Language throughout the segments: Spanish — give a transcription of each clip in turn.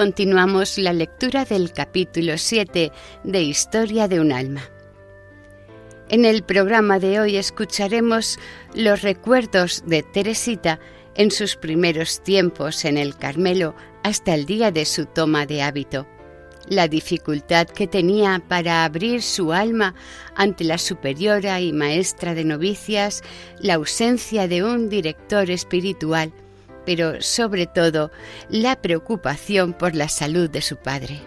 Continuamos la lectura del capítulo 7 de Historia de un alma. En el programa de hoy escucharemos los recuerdos de Teresita en sus primeros tiempos en el Carmelo hasta el día de su toma de hábito, la dificultad que tenía para abrir su alma ante la superiora y maestra de novicias, la ausencia de un director espiritual, pero sobre todo la preocupación por la salud de su padre.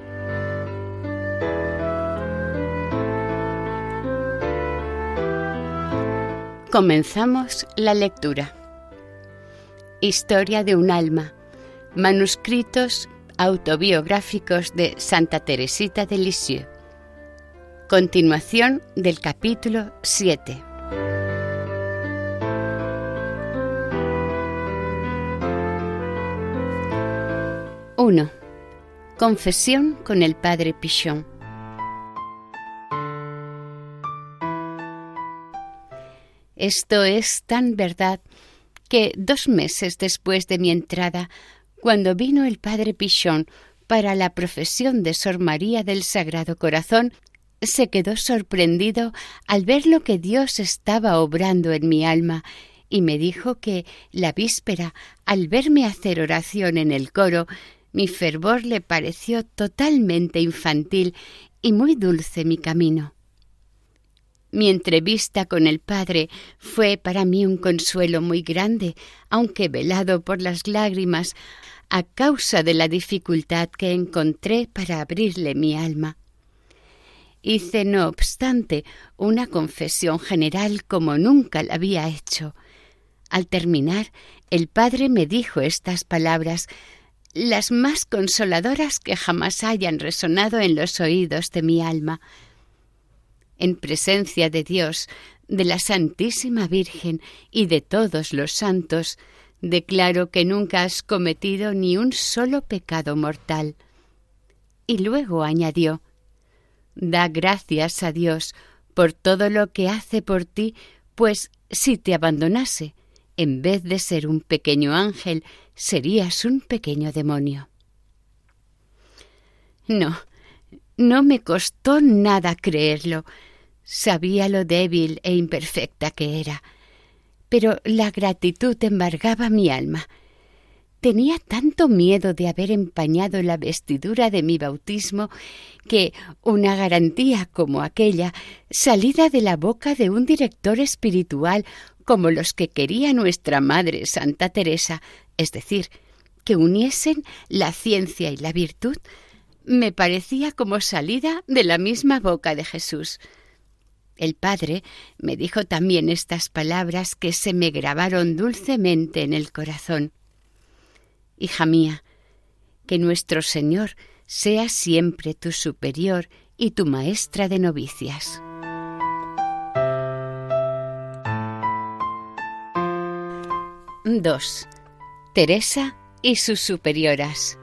Comenzamos la lectura. Historia de un alma. Manuscritos autobiográficos de Santa Teresita de Lisieux. Continuación del capítulo 7. 1. Confesión con el padre Pichon. Esto es tan verdad que dos meses después de mi entrada, cuando vino el padre Pichon para la profesión de Sor María del Sagrado Corazón, se quedó sorprendido al ver lo que Dios estaba obrando en mi alma y me dijo que la víspera, al verme hacer oración en el coro, mi fervor le pareció totalmente infantil y muy dulce mi camino. Mi entrevista con el Padre fue para mí un consuelo muy grande, aunque velado por las lágrimas, a causa de la dificultad que encontré para abrirle mi alma. Hice, no obstante, una confesión general como nunca la había hecho. Al terminar, el Padre me dijo estas palabras las más consoladoras que jamás hayan resonado en los oídos de mi alma. En presencia de Dios, de la Santísima Virgen y de todos los santos, declaro que nunca has cometido ni un solo pecado mortal. Y luego añadió Da gracias a Dios por todo lo que hace por ti, pues si te abandonase, en vez de ser un pequeño ángel, serías un pequeño demonio. No, no me costó nada creerlo. Sabía lo débil e imperfecta que era, pero la gratitud embargaba mi alma. Tenía tanto miedo de haber empañado la vestidura de mi bautismo que una garantía como aquella, salida de la boca de un director espiritual como los que quería nuestra Madre Santa Teresa, es decir, que uniesen la ciencia y la virtud, me parecía como salida de la misma boca de Jesús. El Padre me dijo también estas palabras que se me grabaron dulcemente en el corazón. Hija mía, que nuestro Señor sea siempre tu superior y tu maestra de novicias. 2. Teresa y sus superioras.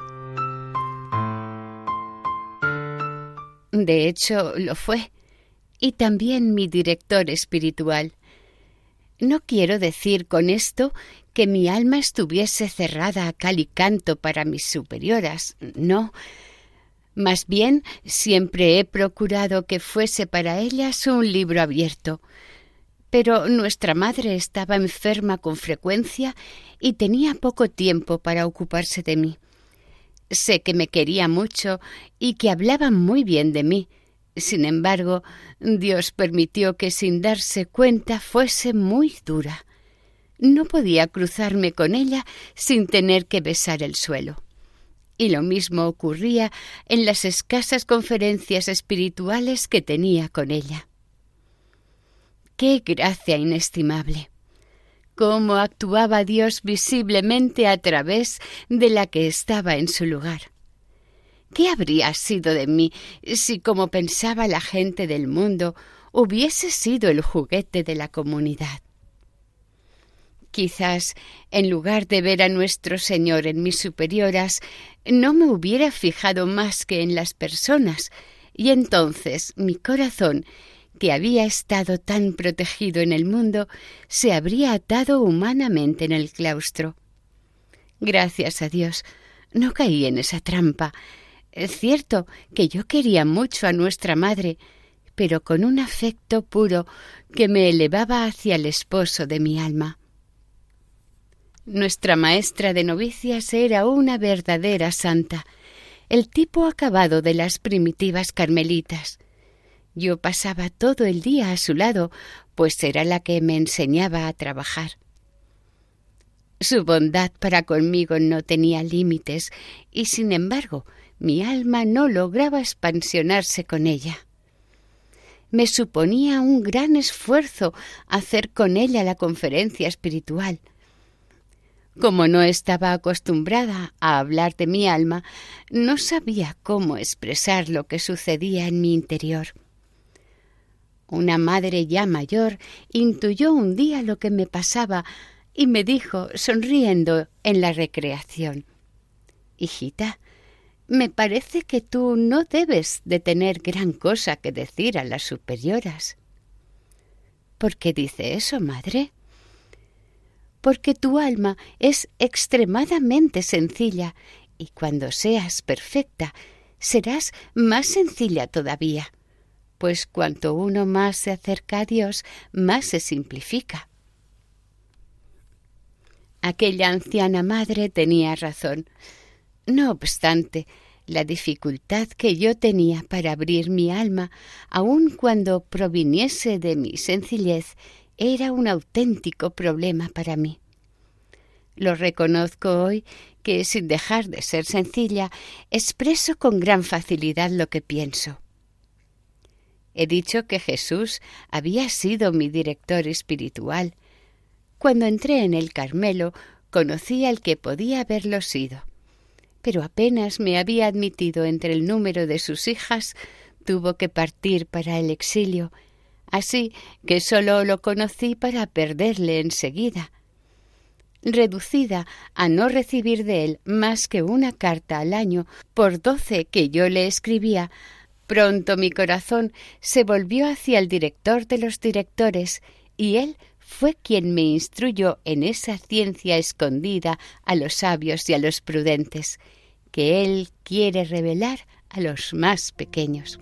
De hecho, lo fue, y también mi director espiritual. No quiero decir con esto que mi alma estuviese cerrada a cal y canto para mis superioras, no. Más bien, siempre he procurado que fuese para ellas un libro abierto. Pero nuestra madre estaba enferma con frecuencia y tenía poco tiempo para ocuparse de mí. Sé que me quería mucho y que hablaba muy bien de mí. Sin embargo, Dios permitió que sin darse cuenta fuese muy dura. No podía cruzarme con ella sin tener que besar el suelo. Y lo mismo ocurría en las escasas conferencias espirituales que tenía con ella. ¡Qué gracia inestimable! cómo actuaba Dios visiblemente a través de la que estaba en su lugar. ¿Qué habría sido de mí si, como pensaba la gente del mundo, hubiese sido el juguete de la comunidad? Quizás, en lugar de ver a nuestro Señor en mis superioras, no me hubiera fijado más que en las personas, y entonces mi corazón, que había estado tan protegido en el mundo, se habría atado humanamente en el claustro. Gracias a Dios, no caí en esa trampa. Es cierto que yo quería mucho a nuestra madre, pero con un afecto puro que me elevaba hacia el esposo de mi alma. Nuestra maestra de novicias era una verdadera santa, el tipo acabado de las primitivas carmelitas. Yo pasaba todo el día a su lado, pues era la que me enseñaba a trabajar. Su bondad para conmigo no tenía límites, y sin embargo mi alma no lograba expansionarse con ella. Me suponía un gran esfuerzo hacer con ella la conferencia espiritual, como no estaba acostumbrada a hablar de mi alma, no sabía cómo expresar lo que sucedía en mi interior. Una madre ya mayor intuyó un día lo que me pasaba y me dijo, sonriendo en la recreación Hijita, me parece que tú no debes de tener gran cosa que decir a las superioras. ¿Por qué dice eso, madre? porque tu alma es extremadamente sencilla y cuando seas perfecta serás más sencilla todavía, pues cuanto uno más se acerca a Dios, más se simplifica. Aquella anciana madre tenía razón. No obstante, la dificultad que yo tenía para abrir mi alma, aun cuando proviniese de mi sencillez, era un auténtico problema para mí. Lo reconozco hoy que, sin dejar de ser sencilla, expreso con gran facilidad lo que pienso. He dicho que Jesús había sido mi director espiritual. Cuando entré en el Carmelo, conocí al que podía haberlo sido. Pero apenas me había admitido entre el número de sus hijas, tuvo que partir para el exilio así que sólo lo conocí para perderle enseguida. Reducida a no recibir de él más que una carta al año por doce que yo le escribía, pronto mi corazón se volvió hacia el director de los directores, y él fue quien me instruyó en esa ciencia escondida a los sabios y a los prudentes, que él quiere revelar a los más pequeños.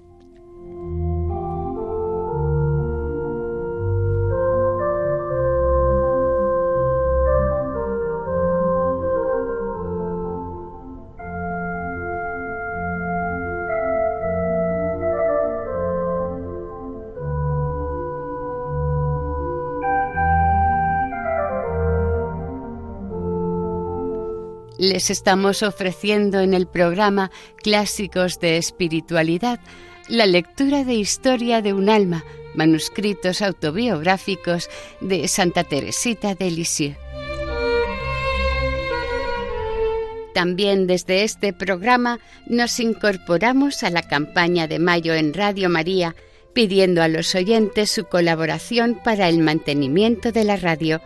Les estamos ofreciendo en el programa Clásicos de Espiritualidad la lectura de Historia de un alma, manuscritos autobiográficos de Santa Teresita de Lisieux. También desde este programa nos incorporamos a la campaña de mayo en Radio María, pidiendo a los oyentes su colaboración para el mantenimiento de la radio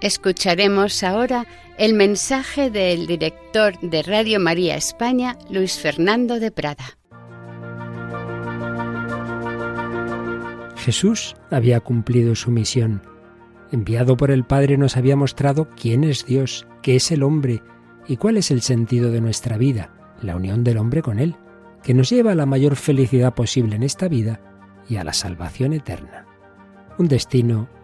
Escucharemos ahora el mensaje del director de Radio María España, Luis Fernando de Prada. Jesús había cumplido su misión. Enviado por el Padre nos había mostrado quién es Dios, qué es el hombre ¿Y cuál es el sentido de nuestra vida? La unión del hombre con Él, que nos lleva a la mayor felicidad posible en esta vida y a la salvación eterna. Un destino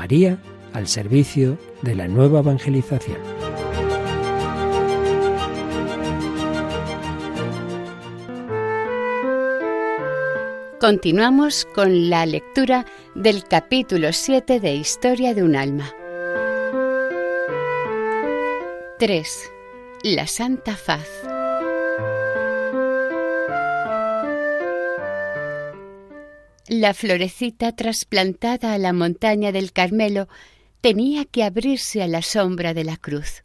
María al servicio de la nueva evangelización. Continuamos con la lectura del capítulo 7 de Historia de un alma. 3. La Santa Faz. La florecita trasplantada a la montaña del Carmelo tenía que abrirse a la sombra de la cruz.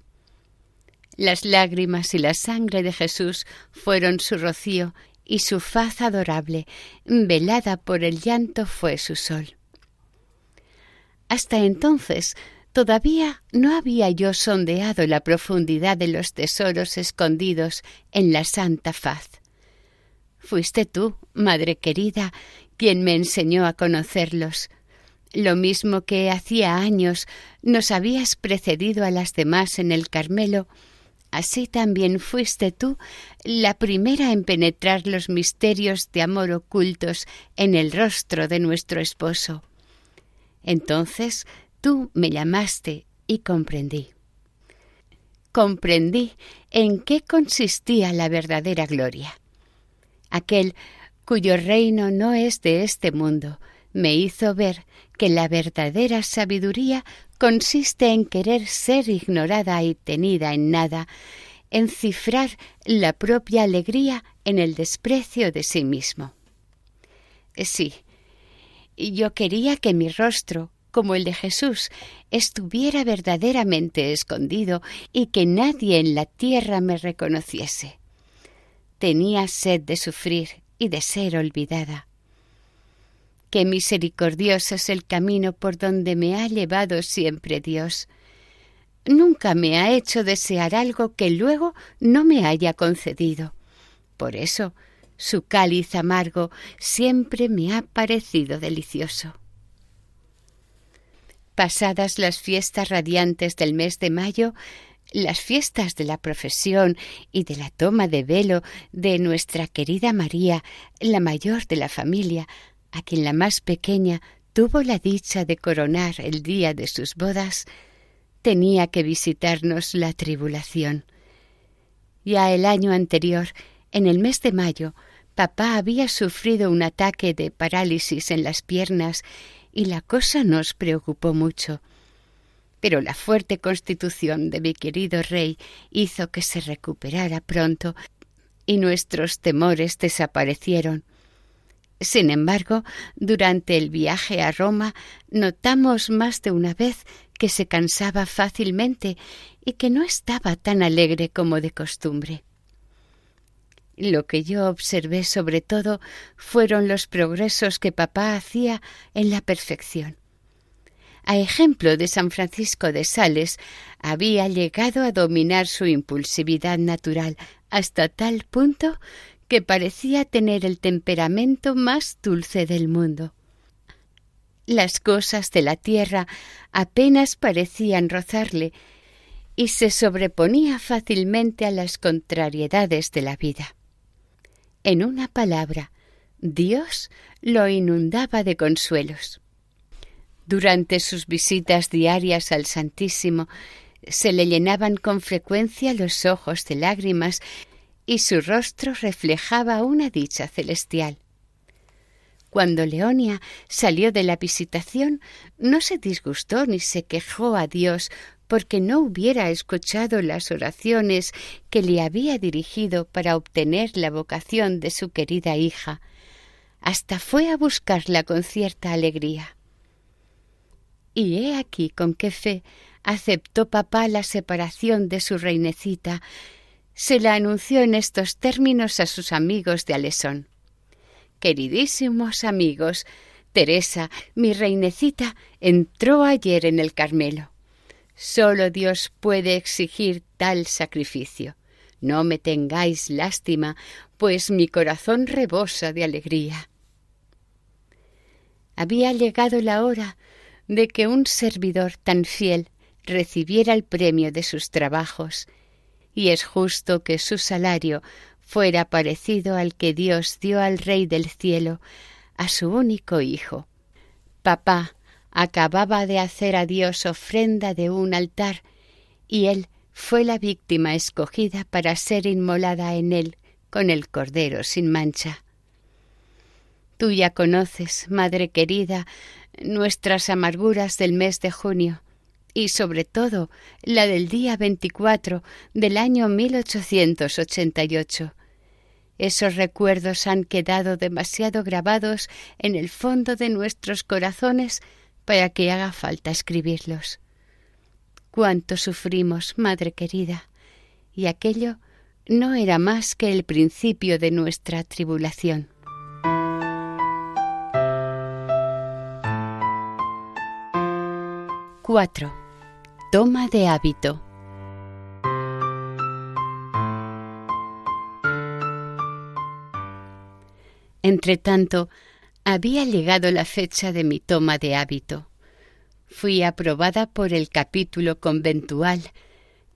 Las lágrimas y la sangre de Jesús fueron su rocío y su faz adorable, velada por el llanto, fue su sol. Hasta entonces todavía no había yo sondeado la profundidad de los tesoros escondidos en la santa faz. Fuiste tú, madre querida, quien me enseñó a conocerlos. Lo mismo que hacía años nos habías precedido a las demás en el Carmelo, Así también fuiste tú la primera en penetrar los misterios de amor ocultos en el rostro de nuestro esposo. Entonces tú me llamaste y comprendí. Comprendí en qué consistía la verdadera gloria. Aquel cuyo reino no es de este mundo, me hizo ver que la verdadera sabiduría consiste en querer ser ignorada y tenida en nada, en cifrar la propia alegría en el desprecio de sí mismo. Sí, yo quería que mi rostro, como el de Jesús, estuviera verdaderamente escondido y que nadie en la tierra me reconociese. Tenía sed de sufrir y de ser olvidada. Qué misericordioso es el camino por donde me ha llevado siempre Dios. Nunca me ha hecho desear algo que luego no me haya concedido. Por eso, su cáliz amargo siempre me ha parecido delicioso. Pasadas las fiestas radiantes del mes de mayo, las fiestas de la profesión y de la toma de velo de nuestra querida María, la mayor de la familia, a quien la más pequeña tuvo la dicha de coronar el día de sus bodas, tenía que visitarnos la tribulación. Ya el año anterior, en el mes de mayo, papá había sufrido un ataque de parálisis en las piernas y la cosa nos preocupó mucho. Pero la fuerte constitución de mi querido rey hizo que se recuperara pronto y nuestros temores desaparecieron. Sin embargo, durante el viaje a Roma notamos más de una vez que se cansaba fácilmente y que no estaba tan alegre como de costumbre. Lo que yo observé sobre todo fueron los progresos que papá hacía en la perfección. A ejemplo de San Francisco de Sales, había llegado a dominar su impulsividad natural hasta tal punto que parecía tener el temperamento más dulce del mundo. Las cosas de la tierra apenas parecían rozarle y se sobreponía fácilmente a las contrariedades de la vida. En una palabra, Dios lo inundaba de consuelos. Durante sus visitas diarias al Santísimo se le llenaban con frecuencia los ojos de lágrimas y su rostro reflejaba una dicha celestial. Cuando Leonia salió de la visitación, no se disgustó ni se quejó a Dios porque no hubiera escuchado las oraciones que le había dirigido para obtener la vocación de su querida hija. Hasta fue a buscarla con cierta alegría. Y he aquí con qué fe aceptó papá la separación de su reinecita. Se la anunció en estos términos a sus amigos de Alesón. Queridísimos amigos, Teresa, mi reinecita, entró ayer en el Carmelo. Solo Dios puede exigir tal sacrificio. No me tengáis lástima, pues mi corazón rebosa de alegría. Había llegado la hora de que un servidor tan fiel recibiera el premio de sus trabajos, y es justo que su salario fuera parecido al que Dios dio al Rey del cielo, a su único hijo. Papá acababa de hacer a Dios ofrenda de un altar, y él fue la víctima escogida para ser inmolada en él con el Cordero sin mancha. Tú ya conoces, Madre querida, nuestras amarguras del mes de junio, y sobre todo la del día 24 del año 1888. Esos recuerdos han quedado demasiado grabados en el fondo de nuestros corazones para que haga falta escribirlos. Cuánto sufrimos, madre querida, y aquello no era más que el principio de nuestra tribulación. Cuatro. Toma de hábito. Entretanto, había llegado la fecha de mi toma de hábito. Fui aprobada por el capítulo conventual,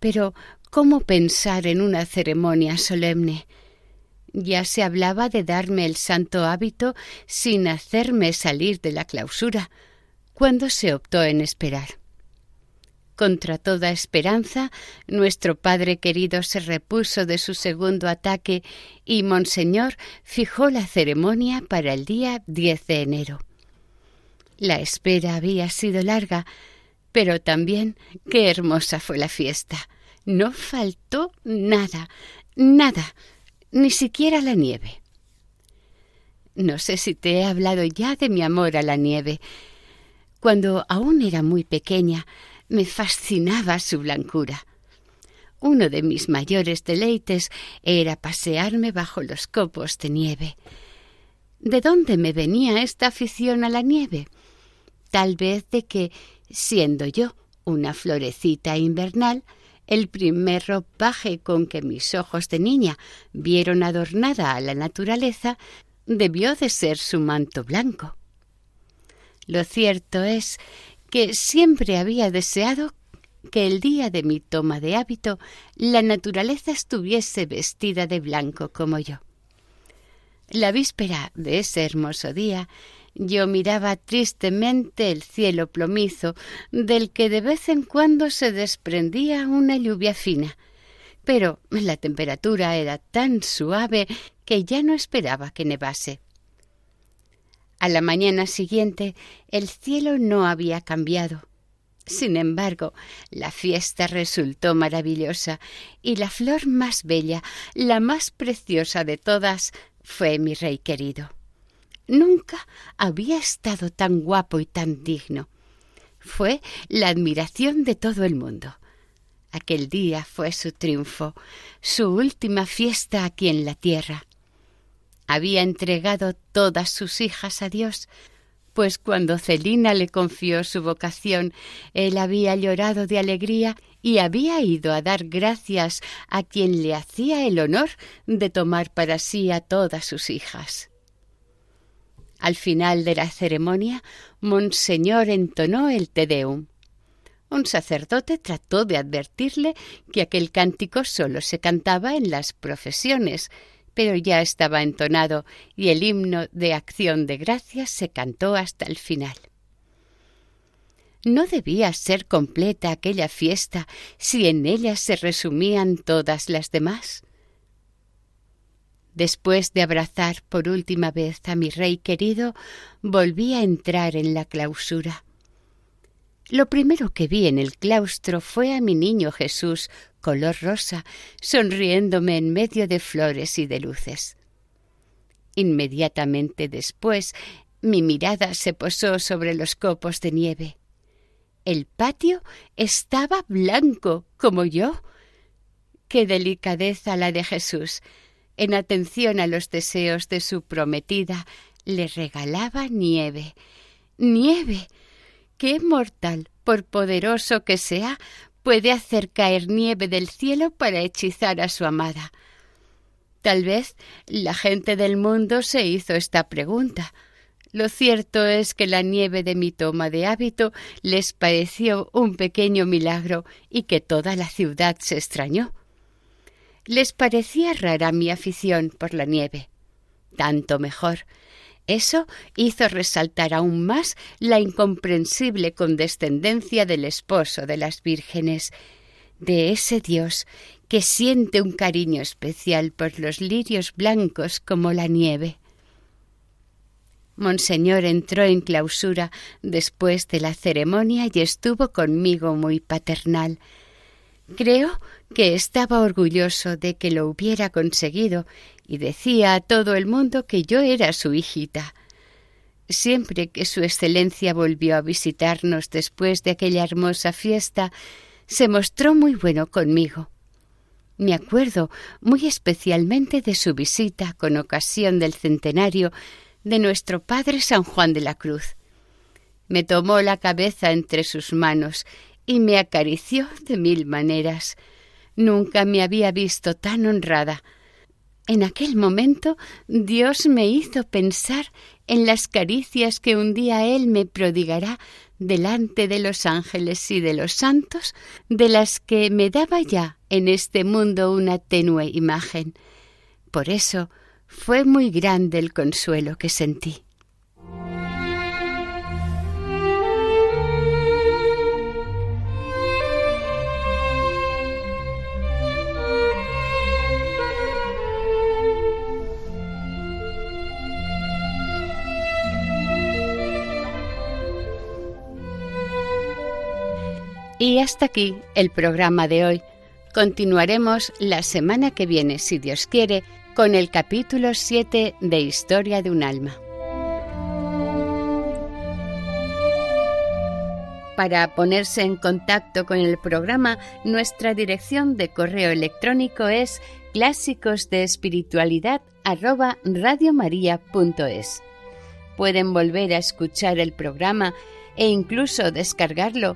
pero ¿cómo pensar en una ceremonia solemne? Ya se hablaba de darme el santo hábito sin hacerme salir de la clausura, cuando se optó en esperar. Contra toda esperanza, nuestro padre querido se repuso de su segundo ataque y Monseñor fijó la ceremonia para el día 10 de enero. La espera había sido larga, pero también qué hermosa fue la fiesta. No faltó nada, nada, ni siquiera la nieve. No sé si te he hablado ya de mi amor a la nieve. Cuando aún era muy pequeña, me fascinaba su blancura. Uno de mis mayores deleites era pasearme bajo los copos de nieve. ¿De dónde me venía esta afición a la nieve? Tal vez de que, siendo yo una florecita invernal, el primer ropaje con que mis ojos de niña vieron adornada a la naturaleza debió de ser su manto blanco. Lo cierto es que siempre había deseado que el día de mi toma de hábito la naturaleza estuviese vestida de blanco como yo. La víspera de ese hermoso día yo miraba tristemente el cielo plomizo, del que de vez en cuando se desprendía una lluvia fina, pero la temperatura era tan suave que ya no esperaba que nevase. A la mañana siguiente el cielo no había cambiado. Sin embargo, la fiesta resultó maravillosa y la flor más bella, la más preciosa de todas, fue mi rey querido. Nunca había estado tan guapo y tan digno. Fue la admiración de todo el mundo. Aquel día fue su triunfo, su última fiesta aquí en la tierra había entregado todas sus hijas a Dios, pues cuando Celina le confió su vocación, él había llorado de alegría y había ido a dar gracias a quien le hacía el honor de tomar para sí a todas sus hijas. Al final de la ceremonia, Monseñor entonó el Te Deum. Un sacerdote trató de advertirle que aquel cántico solo se cantaba en las profesiones, pero ya estaba entonado y el himno de acción de gracias se cantó hasta el final. ¿No debía ser completa aquella fiesta si en ella se resumían todas las demás? Después de abrazar por última vez a mi rey querido, volví a entrar en la clausura. Lo primero que vi en el claustro fue a mi niño Jesús, color rosa, sonriéndome en medio de flores y de luces. Inmediatamente después mi mirada se posó sobre los copos de nieve. El patio estaba blanco, como yo. Qué delicadeza la de Jesús. En atención a los deseos de su prometida, le regalaba nieve. Nieve ¿Qué mortal, por poderoso que sea, puede hacer caer nieve del cielo para hechizar a su amada? Tal vez la gente del mundo se hizo esta pregunta. Lo cierto es que la nieve de mi toma de hábito les pareció un pequeño milagro y que toda la ciudad se extrañó. Les parecía rara mi afición por la nieve. Tanto mejor. Eso hizo resaltar aún más la incomprensible condescendencia del esposo de las vírgenes, de ese Dios que siente un cariño especial por los lirios blancos como la nieve. Monseñor entró en clausura después de la ceremonia y estuvo conmigo muy paternal. Creo que estaba orgulloso de que lo hubiera conseguido y decía a todo el mundo que yo era su hijita. Siempre que Su Excelencia volvió a visitarnos después de aquella hermosa fiesta, se mostró muy bueno conmigo. Me acuerdo muy especialmente de su visita con ocasión del centenario de nuestro Padre San Juan de la Cruz. Me tomó la cabeza entre sus manos y me acarició de mil maneras. Nunca me había visto tan honrada. En aquel momento Dios me hizo pensar en las caricias que un día Él me prodigará delante de los ángeles y de los santos, de las que me daba ya en este mundo una tenue imagen. Por eso fue muy grande el consuelo que sentí. Y hasta aquí el programa de hoy. Continuaremos la semana que viene, si Dios quiere, con el capítulo 7 de Historia de un alma. Para ponerse en contacto con el programa, nuestra dirección de correo electrónico es clásicos Pueden volver a escuchar el programa e incluso descargarlo